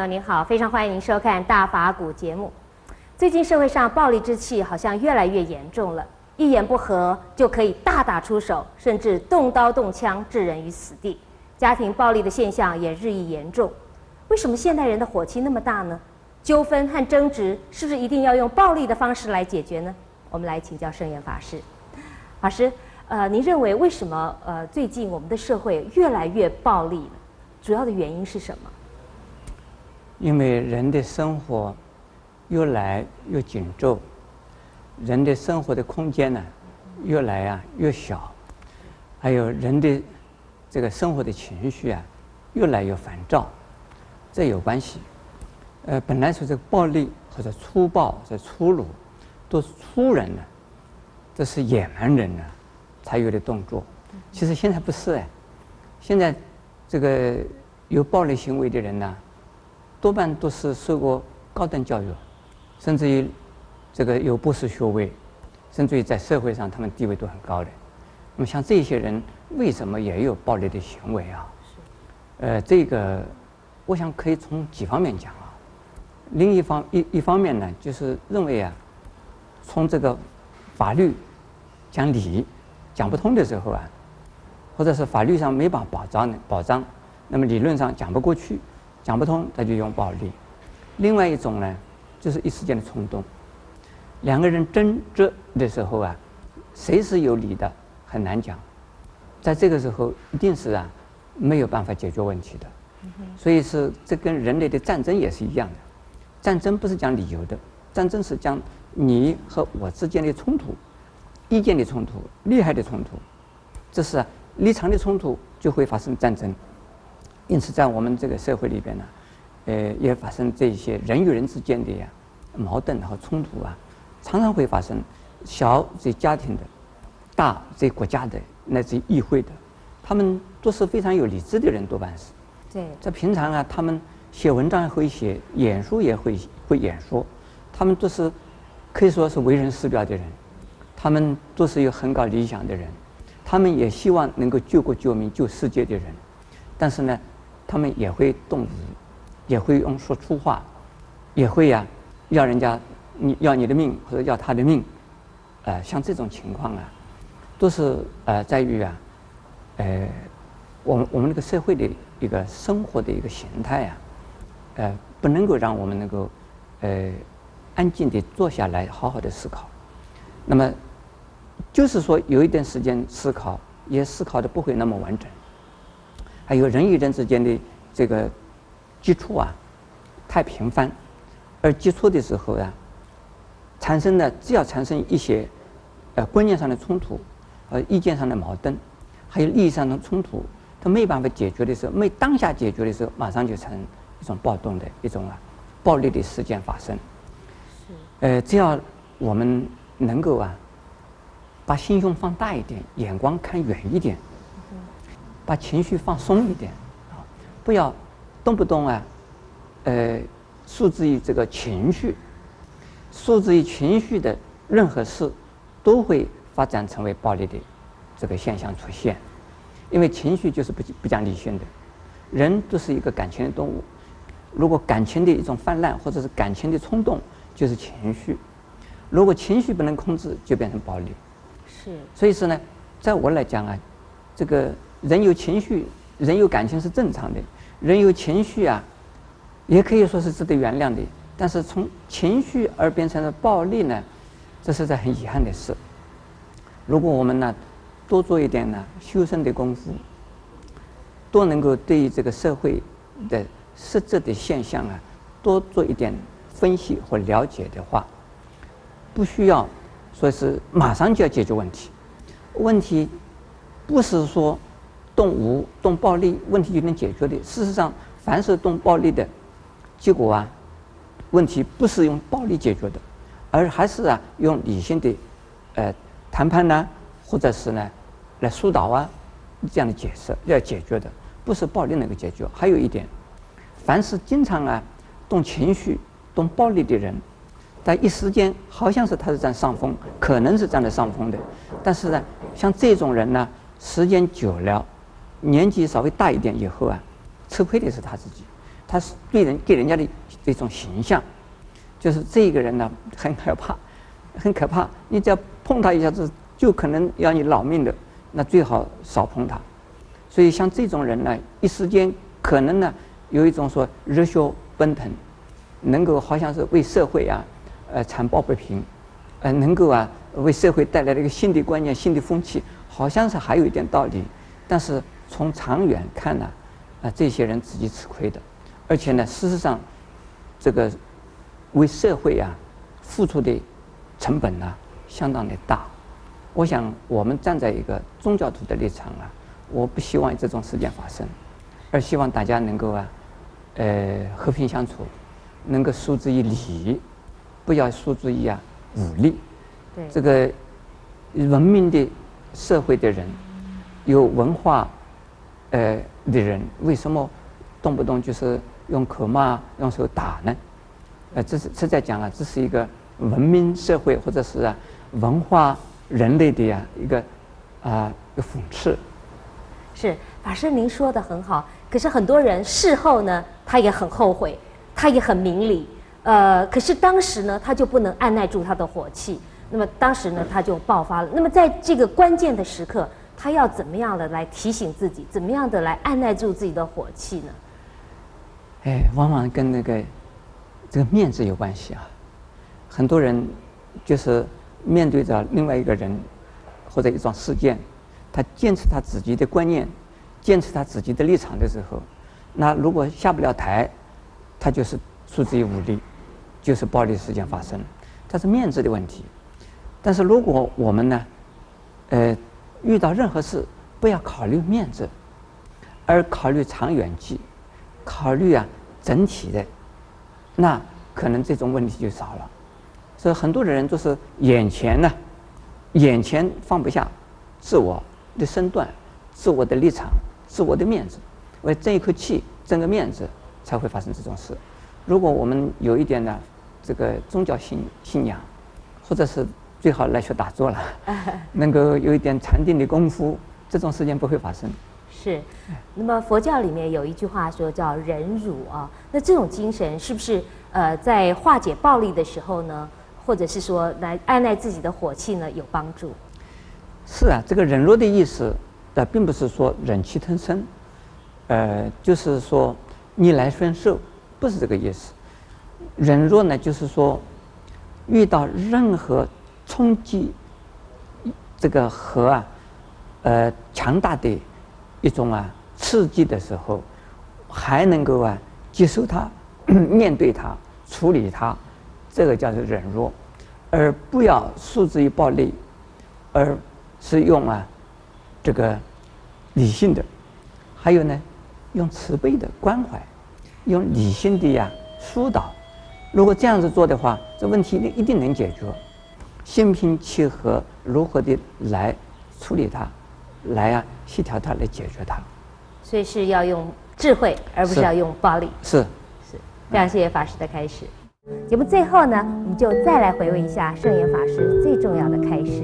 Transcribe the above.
友您好，非常欢迎您收看《大法古》节目。最近社会上暴力之气好像越来越严重了，一言不合就可以大打出手，甚至动刀动枪置人于死地。家庭暴力的现象也日益严重。为什么现代人的火气那么大呢？纠纷和争执是不是一定要用暴力的方式来解决呢？我们来请教圣严法师。法师，呃，您认为为什么呃最近我们的社会越来越暴力？主要的原因是什么？因为人的生活越来越紧凑，人的生活的空间呢越来啊越小，还有人的这个生活的情绪啊越来越烦躁，这有关系。呃，本来说这个暴力或者粗暴或者粗鲁，都是粗人呢，这是野蛮人呢才有的动作。其实现在不是哎，现在这个有暴力行为的人呢。多半都是受过高等教育，甚至于这个有博士学位，甚至于在社会上他们地位都很高的。那么像这些人，为什么也有暴力的行为啊？呃，这个我想可以从几方面讲啊。另一方一一方面呢，就是认为啊，从这个法律讲理讲不通的时候啊，或者是法律上没办法保障保障，那么理论上讲不过去。讲不通，他就用暴力。另外一种呢，就是一时间的冲动。两个人争执的时候啊，谁是有理的很难讲。在这个时候，一定是啊没有办法解决问题的。所以是这跟人类的战争也是一样的。战争不是讲理由的，战争是讲你和我之间的冲突、意见的冲突、利害的冲突。这是啊立场的冲突就会发生战争。因此，在我们这个社会里边呢，呃，也发生这些人与人之间的呀矛盾和冲突啊，常常会发生。小这家庭的，大这国家的，乃至议会的，他们都是非常有理智的人，多半是。对。在平常啊，他们写文章也会写，演说也会会演说，他们都是可以说是为人师表的人，他们都是有很高理想的人，他们也希望能够救国救民、救世界的人，但是呢。他们也会动，也会用说粗话，也会呀、要人家你要你的命或者要他的命，呃，像这种情况啊，都是呃在于啊，呃，我们我们这个社会的一个生活的一个形态啊，呃，不能够让我们能够呃安静地坐下来好好的思考。那么，就是说有一点时间思考，也思考的不会那么完整。还有人与人之间的这个接触啊，太频繁，而接触的时候、啊，产生的只要产生一些呃观念上的冲突，和意见上的矛盾，还有利益上的冲突，他没办法解决的时候，没当下解决的时候，马上就成一种暴动的一种啊暴力的事件发生。是。呃，只要我们能够啊，把心胸放大一点，眼光看远一点。把情绪放松一点，啊，不要动不动啊，呃，诉之于这个情绪，诉之于情绪的任何事，都会发展成为暴力的这个现象出现，因为情绪就是不不讲理性的，人都是一个感情的动物，如果感情的一种泛滥或者是感情的冲动，就是情绪，如果情绪不能控制，就变成暴力。是。所以说呢，在我来讲啊，这个。人有情绪，人有感情是正常的。人有情绪啊，也可以说是值得原谅的。但是从情绪而变成了暴力呢，这是在很遗憾的事。如果我们呢多做一点呢修身的功夫，多能够对于这个社会的实质的现象啊多做一点分析和了解的话，不需要说是马上就要解决问题。问题不是说。动武动暴力，问题就能解决的。事实上，凡是动暴力的，结果啊，问题不是用暴力解决的，而还是啊用理性的，呃谈判呢，或者是呢来疏导啊这样的解释要解决的，不是暴力能够解决。还有一点，凡是经常啊动情绪、动暴力的人，在一时间好像是他是占上风，可能是占了上风的，但是呢，像这种人呢，时间久了。年纪稍微大一点以后啊，吃亏的是他自己。他是对人给人家的这种形象，就是这个人呢很可怕，很可怕。你只要碰他一下子，就可能要你老命的，那最好少碰他。所以像这种人呢，一时间可能呢有一种说热血奔腾，能够好像是为社会啊，呃残暴不平，呃能够啊为社会带来了一个新的观念、新的风气，好像是还有一点道理。但是从长远看呢，啊这些人自己吃亏的。而且呢，事实上，这个为社会啊付出的成本呢相当的大。我想，我们站在一个宗教徒的立场啊，我不希望这种事件发生，而希望大家能够啊，呃，和平相处，能够诉之于礼，不要诉之于啊武力。对。这个文明的社会的人，有文化呃的人，为什么动不动就是？用口骂、用手打呢？呃，这是是在讲啊，这是一个文明社会或者是啊文化人类的呀、一个啊一个讽刺。是法师，您说的很好。可是很多人事后呢，他也很后悔，他也很明理。呃，可是当时呢，他就不能按捺住他的火气。那么当时呢，他就爆发了。那么在这个关键的时刻，他要怎么样的来提醒自己？怎么样的来按捺住自己的火气呢？哎，往往跟那个这个面子有关系啊。很多人就是面对着另外一个人或者一桩事件，他坚持他自己的观念，坚持他自己的立场的时候，那如果下不了台，他就是出自于武力，就是暴力事件发生，这是面子的问题。但是如果我们呢，呃，遇到任何事，不要考虑面子，而考虑长远计。考虑啊，整体的，那可能这种问题就少了。所以很多的人都是眼前呢，眼前放不下自我的身段、自我的立场、自我的面子，为争一口气、争个面子，才会发生这种事。如果我们有一点呢，这个宗教信信仰，或者是最好来学打坐了，能够有一点禅定的功夫，这种事情不会发生。是，那么佛教里面有一句话说叫忍辱啊，那这种精神是不是呃在化解暴力的时候呢，或者是说来按耐自己的火气呢有帮助？是啊，这个忍辱的意思，呃，并不是说忍气吞声，呃，就是说逆来顺受，不是这个意思。忍辱呢，就是说遇到任何冲击，这个和啊，呃，强大的。一种啊刺激的时候，还能够啊接受它、面对它、处理它，这个叫做忍辱，而不要诉之于暴力，而是用啊这个理性的，还有呢用慈悲的关怀，用理性的呀疏导。如果这样子做的话，这问题一定能解决。心平气和，如何的来处理它？来啊，协调它来解决它，所以是要用智慧，而不是要用暴力。是，是，非常谢谢法师的开始。节目最后呢，我们就再来回味一下圣严法师最重要的开示。